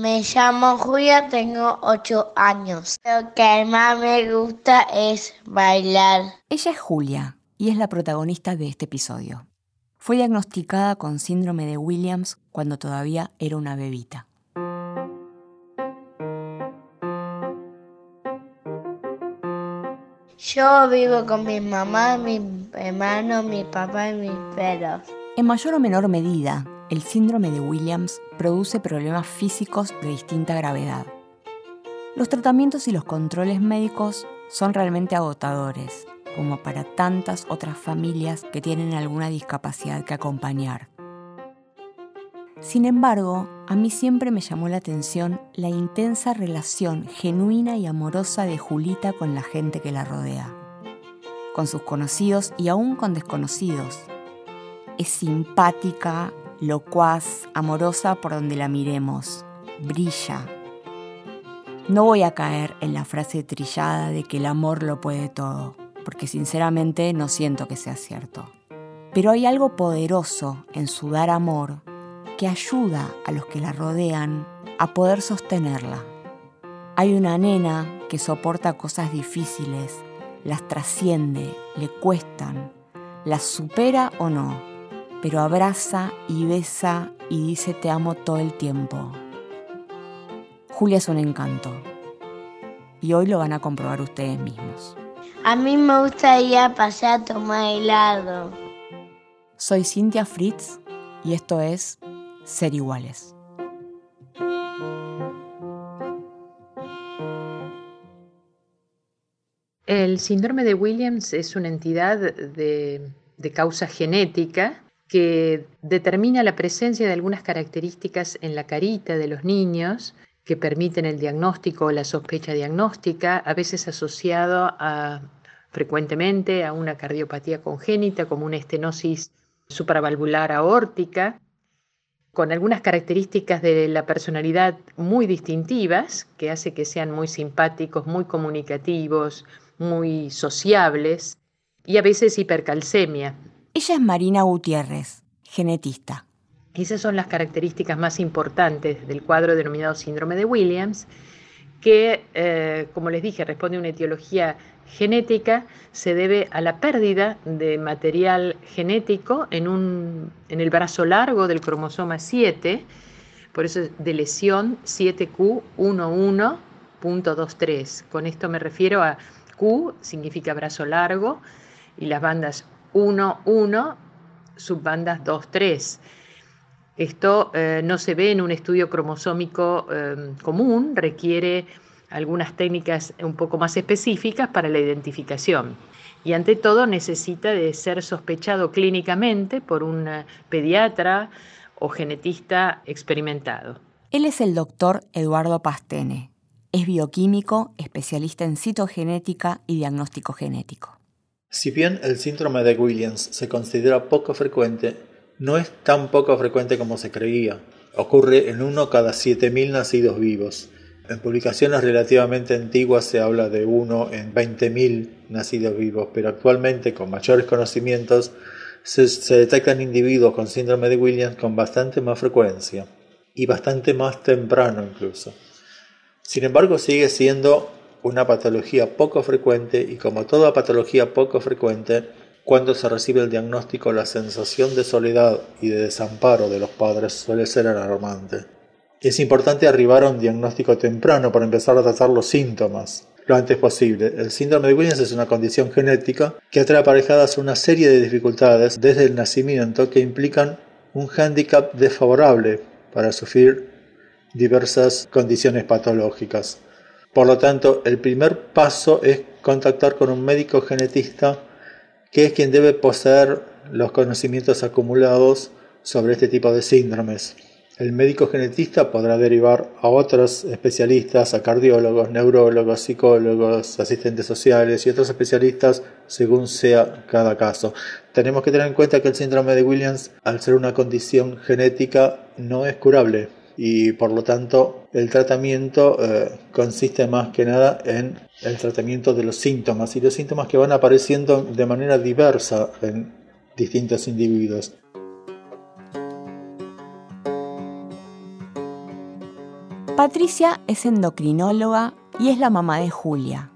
Me llamo Julia, tengo 8 años. Lo que más me gusta es bailar. Ella es Julia y es la protagonista de este episodio. Fue diagnosticada con síndrome de Williams cuando todavía era una bebita. Yo vivo con mi mamá, mi hermano, mi papá y mis perros. En mayor o menor medida, el síndrome de Williams produce problemas físicos de distinta gravedad. Los tratamientos y los controles médicos son realmente agotadores, como para tantas otras familias que tienen alguna discapacidad que acompañar. Sin embargo, a mí siempre me llamó la atención la intensa relación genuina y amorosa de Julita con la gente que la rodea, con sus conocidos y aún con desconocidos. Es simpática, locuaz, amorosa por donde la miremos, brilla. No voy a caer en la frase trillada de que el amor lo puede todo, porque sinceramente no siento que sea cierto. Pero hay algo poderoso en su dar amor que ayuda a los que la rodean a poder sostenerla. Hay una nena que soporta cosas difíciles, las trasciende, le cuestan, las supera o no, pero abraza y besa y dice te amo todo el tiempo. Julia es un encanto y hoy lo van a comprobar ustedes mismos. A mí me gustaría pasar a tomar helado. Soy Cintia Fritz y esto es ser iguales. El síndrome de Williams es una entidad de, causa genética que determina la presencia de algunas características en la carita de los niños que permiten el diagnóstico o la sospecha diagnóstica, a veces asociado a, frecuentemente a una cardiopatía congénita como una estenosis supravalvular aórtica, con algunas características de la personalidad muy distintivas, que hace que sean muy simpáticos, muy comunicativos, muy sociables, y a veces hipercalcemia. Ella es Marina Gutiérrez, genetista. Esas son las características más importantes del cuadro denominado síndrome de Williams, que, eh, como les dije, responde a una etiología genética se debe a la pérdida de material genético en, un, en el brazo largo del cromosoma 7, por eso es de lesión 7Q11.23. Con esto me refiero a Q, significa brazo largo, y las bandas 1, 1, subbandas 2, 3. Esto eh, no se ve en un estudio cromosómico eh, común, requiere algunas técnicas un poco más específicas para la identificación. Y ante todo necesita de ser sospechado clínicamente por un eh, pediatra o genetista experimentado. Él es el doctor Eduardo Pastene. Es bioquímico, especialista en citogenética y diagnóstico genético. Si bien el síndrome de Williams se considera poco frecuente, no es tan poco frecuente como se creía. Ocurre en uno cada 7.000 nacidos vivos en publicaciones relativamente antiguas se habla de uno en 20.000 nacidos vivos, pero actualmente con mayores conocimientos se, detectan individuos con síndrome de Williams con bastante más frecuencia y bastante más temprano incluso. Sin embargo, sigue siendo una patología poco frecuente y como toda patología poco frecuente, cuando se recibe el diagnóstico la sensación de soledad y de desamparo de los padres suele ser alarmante. Es importante arribar a un diagnóstico temprano para empezar a tratar los síntomas lo antes posible. El síndrome de Williams es una condición genética que trae aparejadas una serie de dificultades desde el nacimiento que implican un hándicap desfavorable para sufrir diversas condiciones patológicas. Por lo tanto, el primer paso es contactar con un médico genetista que es quien debe poseer los conocimientos acumulados sobre este tipo de síndromes. El médico genetista podrá derivar a otros especialistas, a cardiólogos, neurólogos, psicólogos, asistentes sociales y otros especialistas según sea cada caso. Tenemos que tener en cuenta que el síndrome de Williams, al ser una condición genética, no es curable y por lo tanto el tratamiento eh, consiste más que nada en el tratamiento de los síntomas y los síntomas que van apareciendo de manera diversa en distintos individuos. Patricia es endocrinóloga y es la mamá de Julia.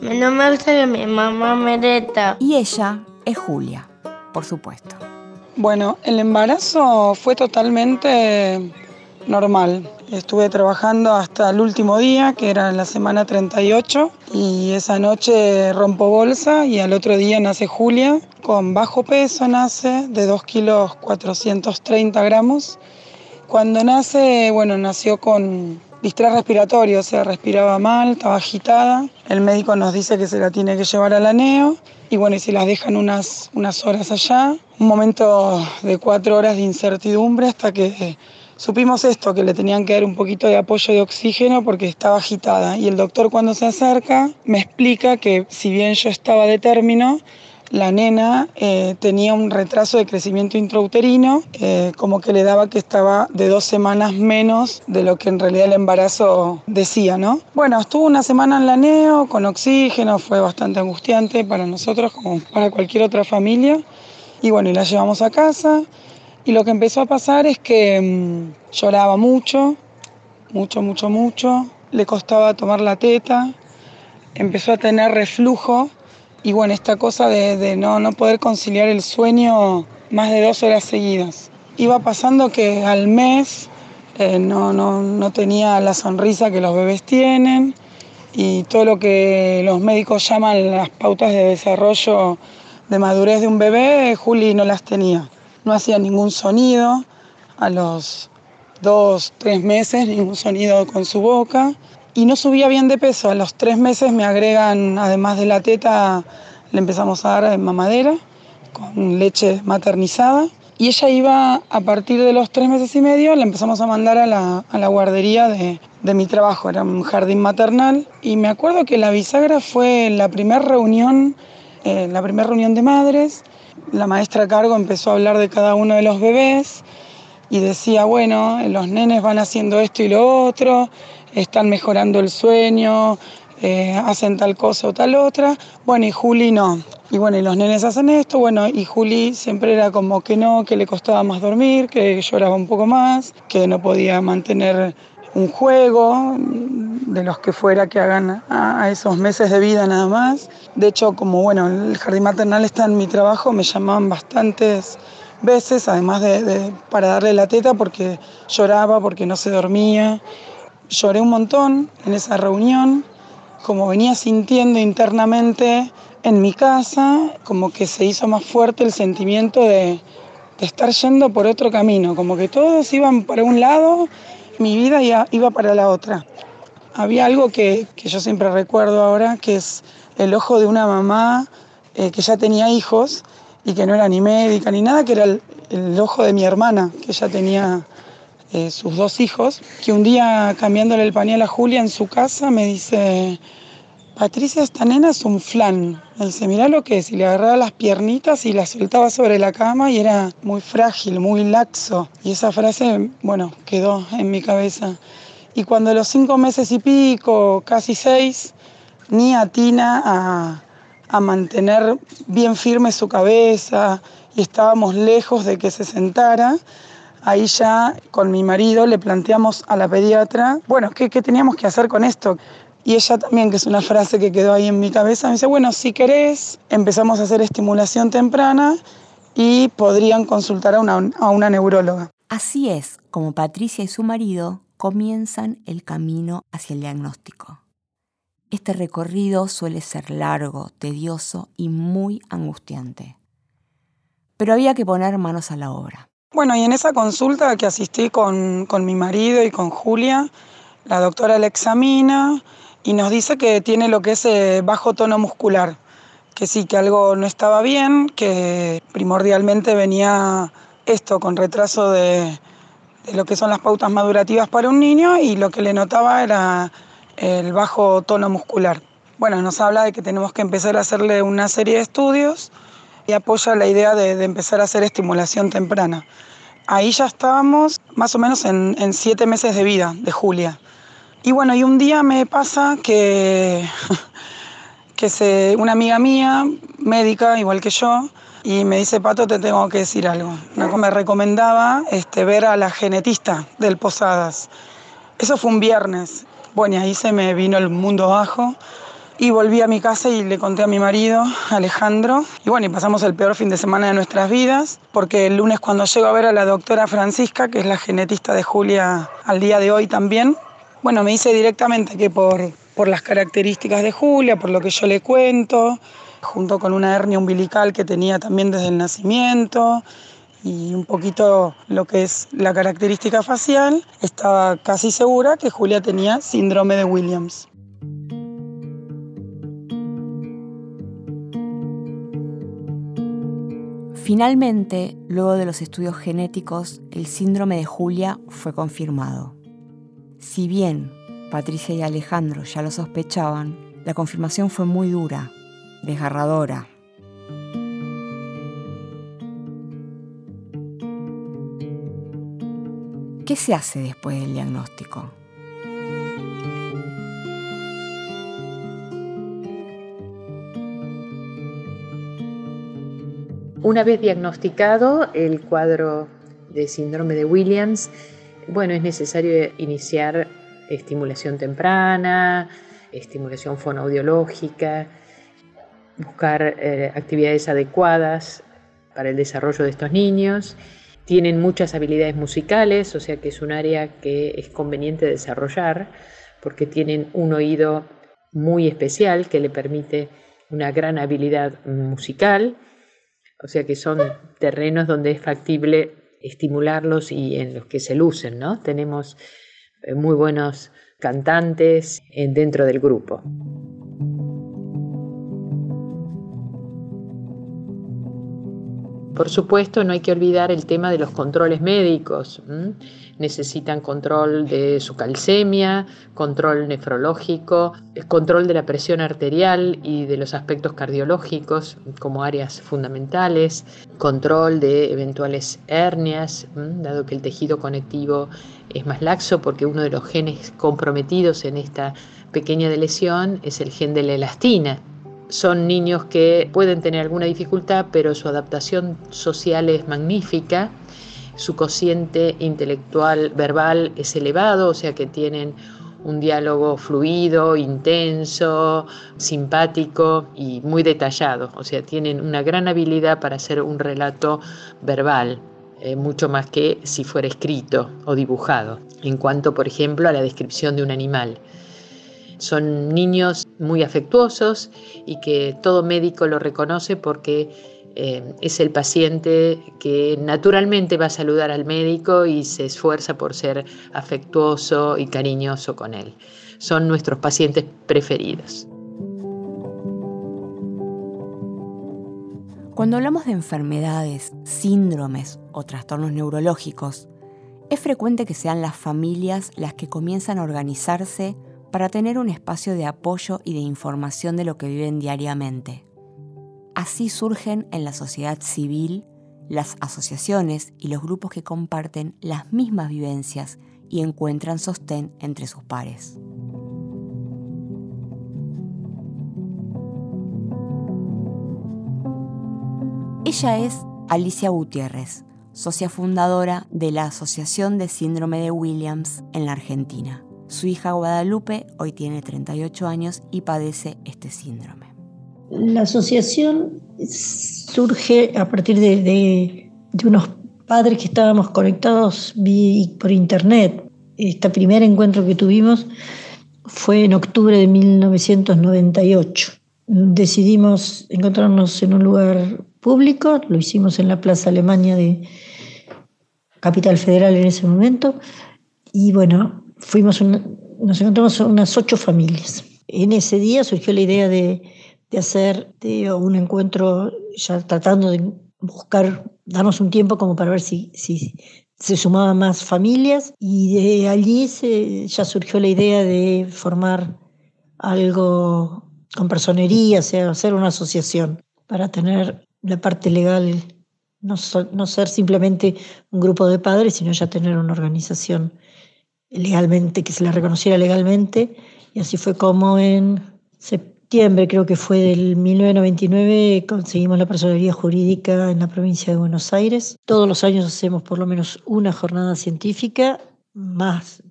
No me gusta que mi mamá me reta. Y ella es Julia, por supuesto. Bueno, el embarazo fue totalmente normal. Estuve trabajando hasta el último día, que era la semana 38, y esa noche rompo bolsa y al otro día nace Julia, con bajo peso nace, de 2 kilos 430 gramos. Cuando nace, bueno, nació con distrés respiratorio, o sea, respiraba mal, estaba agitada. El médico nos dice que se la tiene que llevar al aneo y bueno, y se las dejan unas, unas horas allá. Un momento de cuatro horas de incertidumbre hasta que supimos esto, que le tenían que dar un poquito de apoyo de oxígeno porque estaba agitada. Y el doctor cuando se acerca me explica que si bien yo estaba de término, la nena eh, tenía un retraso de crecimiento intrauterino, eh, como que le daba que estaba de dos semanas menos de lo que en realidad el embarazo decía, ¿no? Bueno, estuvo una semana en la NEO con oxígeno, fue bastante angustiante para nosotros como para cualquier otra familia. Y bueno, la llevamos a casa. Y lo que empezó a pasar es que mm, lloraba mucho, mucho, mucho, mucho. Le costaba tomar la teta. Empezó a tener reflujo y bueno, esta cosa de, no, no poder conciliar el sueño más de dos horas seguidas. Iba pasando que al mes eh, no, no, no tenía la sonrisa que los bebés tienen y todo lo que los médicos llaman las pautas de desarrollo de madurez de un bebé, Juli no las tenía. No hacía ningún sonido a los dos, tres meses, ningún sonido con su boca y no subía bien de peso. A los tres meses me agregan, además de la teta, le empezamos a dar mamadera con leche maternizada. Y ella iba, a partir de los tres meses y medio, la empezamos a mandar a la, a la guardería de, de, mi trabajo, era un jardín maternal. Y me acuerdo que la bisagra fue la primera reunión, eh, la primera reunión de madres. La maestra a cargo empezó a hablar de cada uno de los bebés y decía, bueno, los nenes van haciendo esto y lo otro, están mejorando el sueño, eh, hacen tal cosa o tal otra. Bueno, y Juli no. Y bueno, y los nenes hacen esto, bueno, y Juli siempre era como que no, que le costaba más dormir, que lloraba un poco más, que no podía mantener un juego de los que fuera que hagan a, esos meses de vida nada más. De hecho, como bueno, el jardín maternal está en mi trabajo, me llamaban bastantes veces, además de para darle la teta porque lloraba, porque no se dormía lloré un montón en esa reunión, como venía sintiendo internamente en mi casa, como que se hizo más fuerte el sentimiento de, estar yendo por otro camino, como que todos iban para un lado, mi vida iba para la otra. Había algo que, yo siempre recuerdo ahora, que es el ojo de una mamá eh, que ya tenía hijos y que no era ni médica ni nada, que era el, el ojo de mi hermana, que ya tenía eh, sus dos hijos, que un día cambiándole el pañal a Julia en su casa me dice, Patricia, esta nena es un flan. Me dice, mira lo que es, y le agarraba las piernitas y las soltaba sobre la cama y era muy frágil, muy laxo. Y esa frase, bueno, quedó en mi cabeza. Y cuando los cinco meses y pico, casi seis, ni atina a, a mantener bien firme su cabeza y estábamos lejos de que se sentara, ahí ya con mi marido le planteamos a la pediatra, bueno, ¿qué, teníamos que hacer con esto? Y ella también, que es una frase que quedó ahí en mi cabeza, me dice, bueno, si querés, empezamos a hacer estimulación temprana y podrían consultar a una, a una neuróloga. Así es como Patricia y su marido comienzan el camino hacia el diagnóstico. Este recorrido suele ser largo, tedioso y muy angustiante. Pero había que poner manos a la obra. Bueno, y en esa consulta que asistí con, mi marido y con Julia, la doctora la examina y nos dice que tiene lo que es eh, bajo tono muscular, que sí, que algo no estaba bien, que primordialmente venía esto con retraso de, de lo que son las pautas madurativas para un niño y lo que le notaba era el bajo tono muscular. Bueno, nos habla de que tenemos que empezar a hacerle una serie de estudios y apoya la idea de, empezar a hacer estimulación temprana. Ahí ya estábamos más o menos en, siete meses de vida de Julia. Y bueno, y un día me pasa que, que se, una amiga mía, médica igual que yo, y me dice, Pato, te tengo que decir algo. Me recomendaba este, ver a la genetista del Posadas. Eso fue un viernes. Bueno, y ahí se me vino el mundo abajo. Y volví a mi casa y le conté a mi marido, Alejandro. Y bueno, y pasamos el peor fin de semana de nuestras vidas, porque el lunes cuando llego a ver a la doctora Francisca, que es la genetista de Julia al día de hoy también, bueno, me dice directamente que por, por las características de Julia, por lo que yo le cuento, junto con una hernia umbilical que tenía también desde el nacimiento y un poquito lo que es la característica facial, estaba casi segura que Julia tenía síndrome de Williams. Finalmente, luego de los estudios genéticos, el síndrome de Julia fue confirmado. Si bien Patricia y Alejandro ya lo sospechaban, la confirmación fue muy dura, desgarradora. ¿Qué se hace después del diagnóstico? Una vez diagnosticado el cuadro de síndrome de Williams, bueno, es necesario iniciar estimulación temprana, estimulación fonoaudiológica, buscar eh, actividades adecuadas para el desarrollo de estos niños. Tienen muchas habilidades musicales, o sea que es un área que es conveniente desarrollar porque tienen un oído muy especial que le permite una gran habilidad musical o sea que son terrenos donde es factible estimularlos y en los que se lucen, ¿no? Tenemos eh, muy buenos cantantes eh, dentro del grupo. Por supuesto, no hay que olvidar el tema de los controles médicos. Necesitan control de su calcemia, control nefrológico, control de la presión arterial y de los aspectos cardiológicos como áreas fundamentales, control de eventuales hernias, dado que el tejido conectivo es más laxo porque uno de los genes comprometidos en esta pequeña lesión es el gen de la elastina, son niños que pueden tener alguna dificultad, pero su adaptación social es magnífica, su cociente intelectual verbal es elevado, o sea que tienen un diálogo fluido, intenso, simpático y muy detallado, o sea, tienen una gran habilidad para hacer un relato verbal, eh, mucho más que si fuera escrito o dibujado, en cuanto, por ejemplo, a la descripción de un animal. Son niños muy afectuosos y que todo médico lo reconoce porque eh, es el paciente que naturalmente va a saludar al médico y se esfuerza por ser afectuoso y cariñoso con él. Son nuestros pacientes preferidos. Cuando hablamos de enfermedades, síndromes o trastornos neurológicos, es frecuente que sean las familias las que comienzan a organizarse para tener un espacio de apoyo y de información de lo que viven diariamente. Así surgen en la sociedad civil las asociaciones y los grupos que comparten las mismas vivencias y encuentran sostén entre sus pares. Ella es Alicia Gutiérrez, socia fundadora de la Asociación de Síndrome de Williams en la Argentina. Su hija Guadalupe hoy tiene 38 años y padece este síndrome. La asociación surge a partir de, unos padres que estábamos conectados por internet. Este primer encuentro que tuvimos fue en octubre de 1998. Decidimos encontrarnos en un lugar público, lo hicimos en la Plaza Alemania de Capital Federal en ese momento, y bueno, fuimos nos encontramos unas ocho familias. En ese día surgió la idea de, hacer un encuentro ya tratando de buscar, darnos un tiempo como para ver si, si se sumaban más familias y de allí se, ya surgió la idea de formar algo con personería, o sea, hacer una asociación para tener la parte legal, no, no ser simplemente un grupo de padres, sino ya tener una organización legalmente, que se la reconociera legalmente, y así fue como en septiembre, creo que fue del 1999, conseguimos la personería jurídica en la provincia de Buenos Aires. Todos los años hacemos por lo menos una jornada científica, más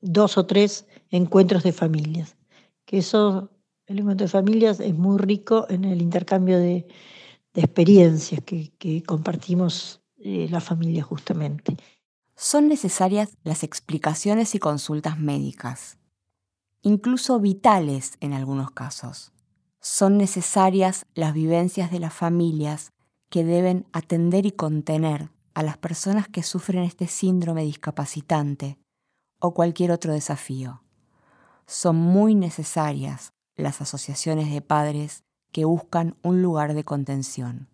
dos o tres encuentros de familias, que eso, el encuentro de familias es muy rico en el intercambio de, experiencias que, compartimos eh, la familia justamente. Son necesarias las explicaciones y consultas médicas, incluso vitales en algunos casos. Son necesarias las vivencias de las familias que deben atender y contener a las personas que sufren este síndrome discapacitante o cualquier otro desafío. Son muy necesarias las asociaciones de padres que buscan un lugar de contención.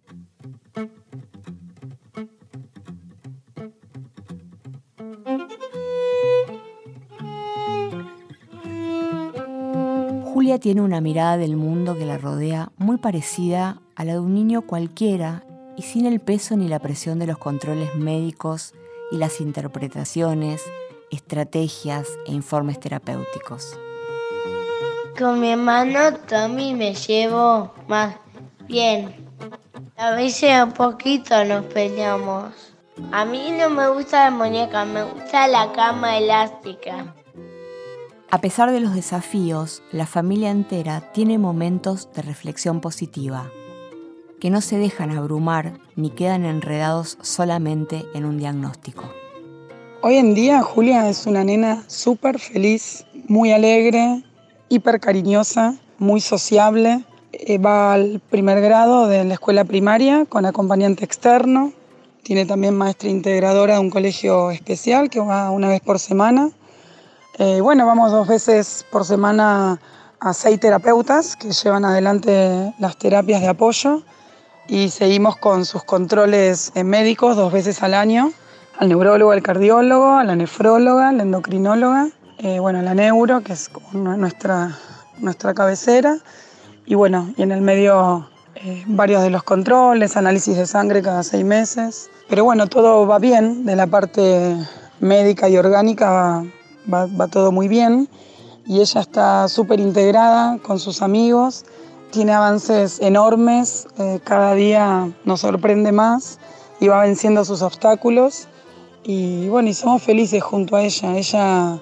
Julia tiene una mirada del mundo que la rodea muy parecida a la de un niño cualquiera y sin el peso ni la presión de los controles médicos y las interpretaciones, estrategias e informes terapéuticos. Con mi hermano Tommy me llevo más bien. A veces un poquito nos peleamos. A mí no me gusta la muñeca, me gusta la cama elástica. A pesar de los desafíos, la familia entera tiene momentos de reflexión positiva que no se dejan abrumar ni quedan enredados solamente en un diagnóstico. Hoy en día Julia es una nena súper feliz, muy alegre, hiper cariñosa, muy sociable. Eh, va al primer grado de la escuela primaria con acompañante externo. Tiene también maestra integradora de un colegio especial que va una vez por semana. Eh, bueno, vamos dos veces por semana a seis terapeutas que llevan adelante las terapias de apoyo y seguimos con sus controles médicos dos veces al año, al neurólogo, al cardiólogo, a la nefróloga, a la endocrinóloga, eh, bueno, a la neuro, que es nuestra, nuestra cabecera, y bueno, y en el medio eh, varios de los controles, análisis de sangre cada seis meses. Pero bueno, todo va bien, de la parte médica y orgánica va todo muy bien, y ella está súper integrada con sus amigos tiene avances enormes, eh, cada día nos sorprende más y va venciendo sus obstáculos. Y bueno, y somos felices junto a ella. Ella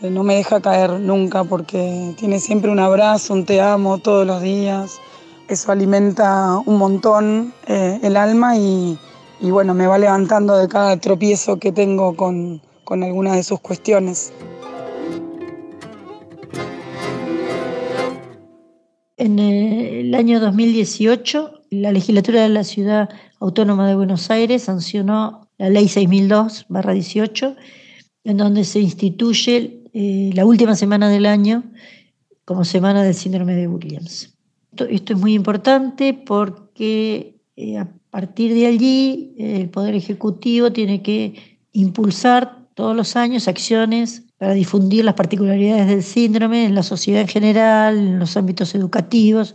eh, no me deja caer nunca porque tiene siempre un abrazo, un te amo todos los días. Eso alimenta un montón eh, el alma y, y, bueno, me va levantando de cada tropiezo que tengo con, con alguna de sus cuestiones. En el año 2018, la legislatura de la Ciudad Autónoma de Buenos Aires sancionó la Ley 6002-18, en donde se instituye eh, la última semana del año como semana del síndrome de Williams. Esto, es muy importante porque eh, a partir de allí el Poder Ejecutivo tiene que impulsar todos los años acciones para difundir las particularidades del síndrome en la sociedad en general, en los ámbitos educativos,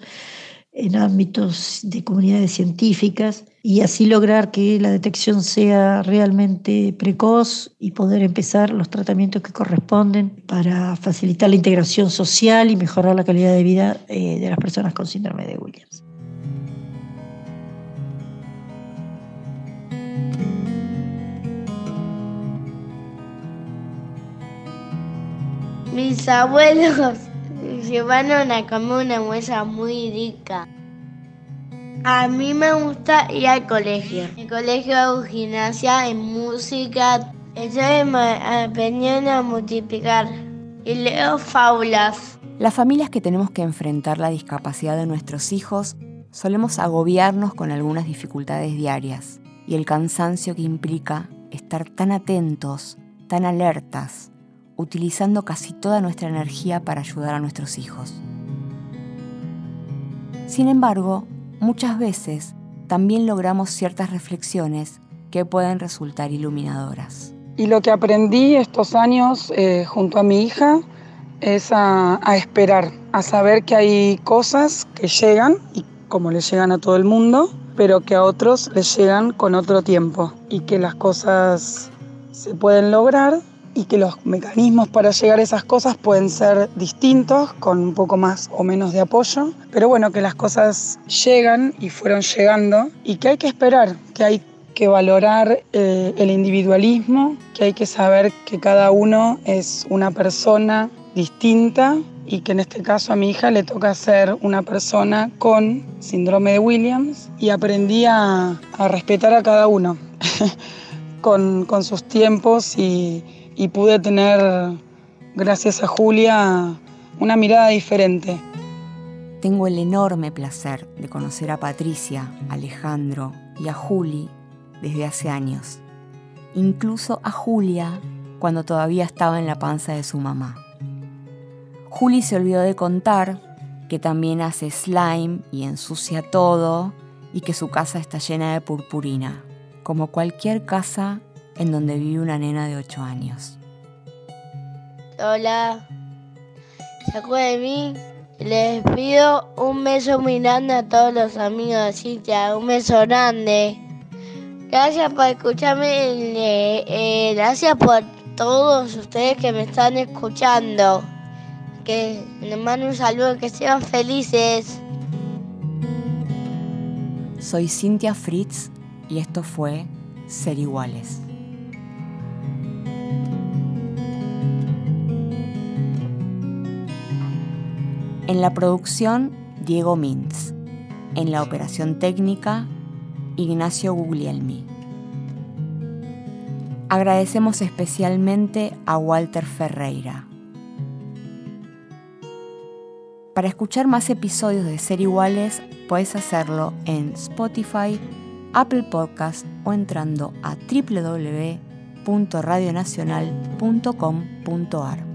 en ámbitos de comunidades científicas, y así lograr que la detección sea realmente precoz y poder empezar los tratamientos que corresponden para facilitar la integración social y mejorar la calidad de vida eh, de las personas con síndrome de Williams. Mis abuelos llevaron a comer una mesa muy rica. A mí me gusta ir al colegio. En el colegio hago gimnasia, en música. Estoy aprendiendo a multiplicar y leo fábulas. Las familias que tenemos que enfrentar la discapacidad de nuestros hijos solemos agobiarnos con algunas dificultades diarias y el cansancio que implica estar tan atentos, tan alertas, utilizando casi toda nuestra energía para ayudar a nuestros hijos. Sin embargo, muchas veces también logramos ciertas reflexiones que pueden resultar iluminadoras. Y lo que aprendí estos años eh, junto a mi hija es a, esperar, a saber que hay cosas que llegan, y como le llegan a todo el mundo, pero que a otros les llegan con otro tiempo, y que las cosas se pueden lograr y que los mecanismos para llegar a esas cosas pueden ser distintos, con un poco más o menos de apoyo, pero bueno, que las cosas llegan y fueron llegando y que hay que esperar, que hay que valorar eh, el individualismo, que hay que saber que cada uno es una persona distinta y que en este caso a mi hija le toca ser una persona con síndrome de Williams y aprendí a, respetar a cada uno con, sus tiempos y, y pude tener, gracias a Julia, una mirada diferente. Tengo el enorme placer de conocer a Patricia, Alejandro y a Juli desde hace años, incluso a Julia cuando todavía estaba en la panza de su mamá. Juli se olvidó de contar que también hace slime y ensucia todo y que su casa está llena de purpurina, como cualquier casa en donde vive una nena de 8 años. Hola, ¿se acuerdan de mí? Les pido un beso muy grande a todos los amigos de Cintia, un beso grande. Gracias por escucharme, eh, eh, gracias por todos ustedes que me están escuchando que les mando un saludo, que sean felices. Soy Cintia Fritz y esto fue Ser Iguales. En la producción, Diego Mintz. En la operación técnica, Ignacio Guglielmi. Agradecemos especialmente a Walter Ferreira. Para escuchar más episodios de Ser Iguales, puedes hacerlo en Spotify, Apple Podcast o entrando a www.radionacional.com.ar.